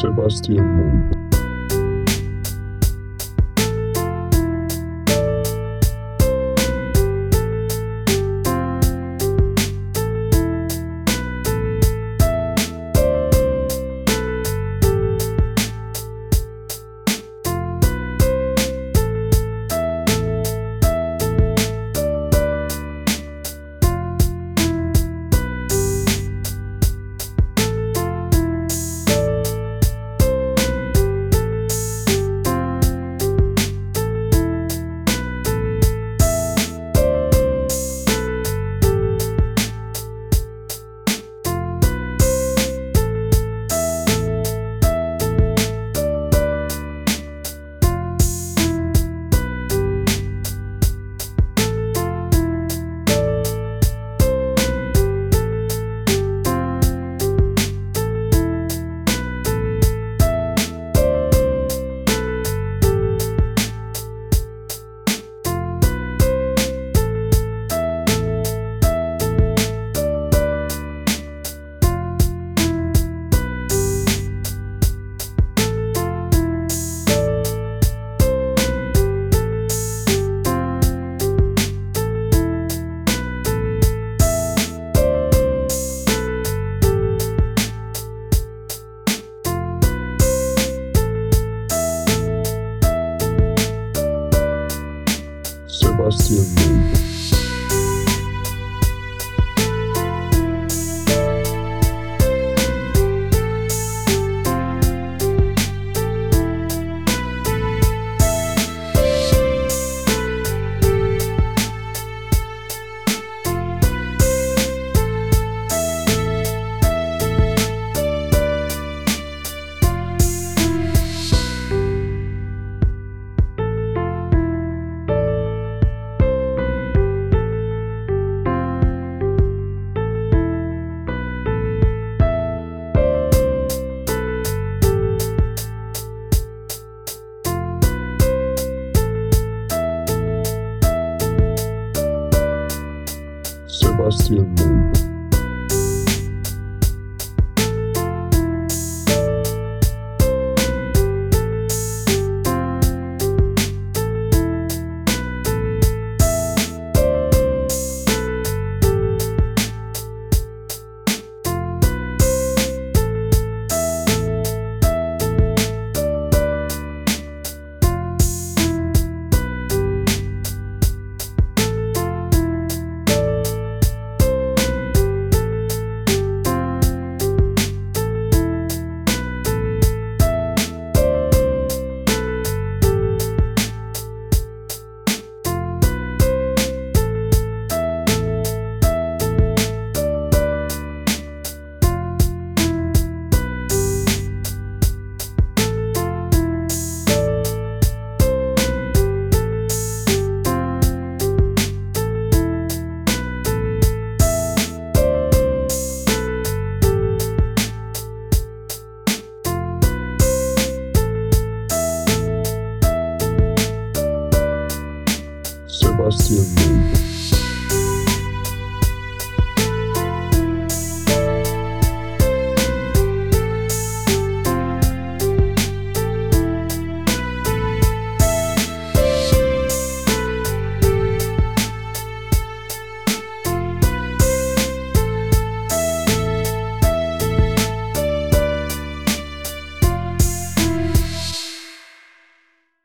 Sebastian Moon. Sebastian Sebastian Mund. próxima.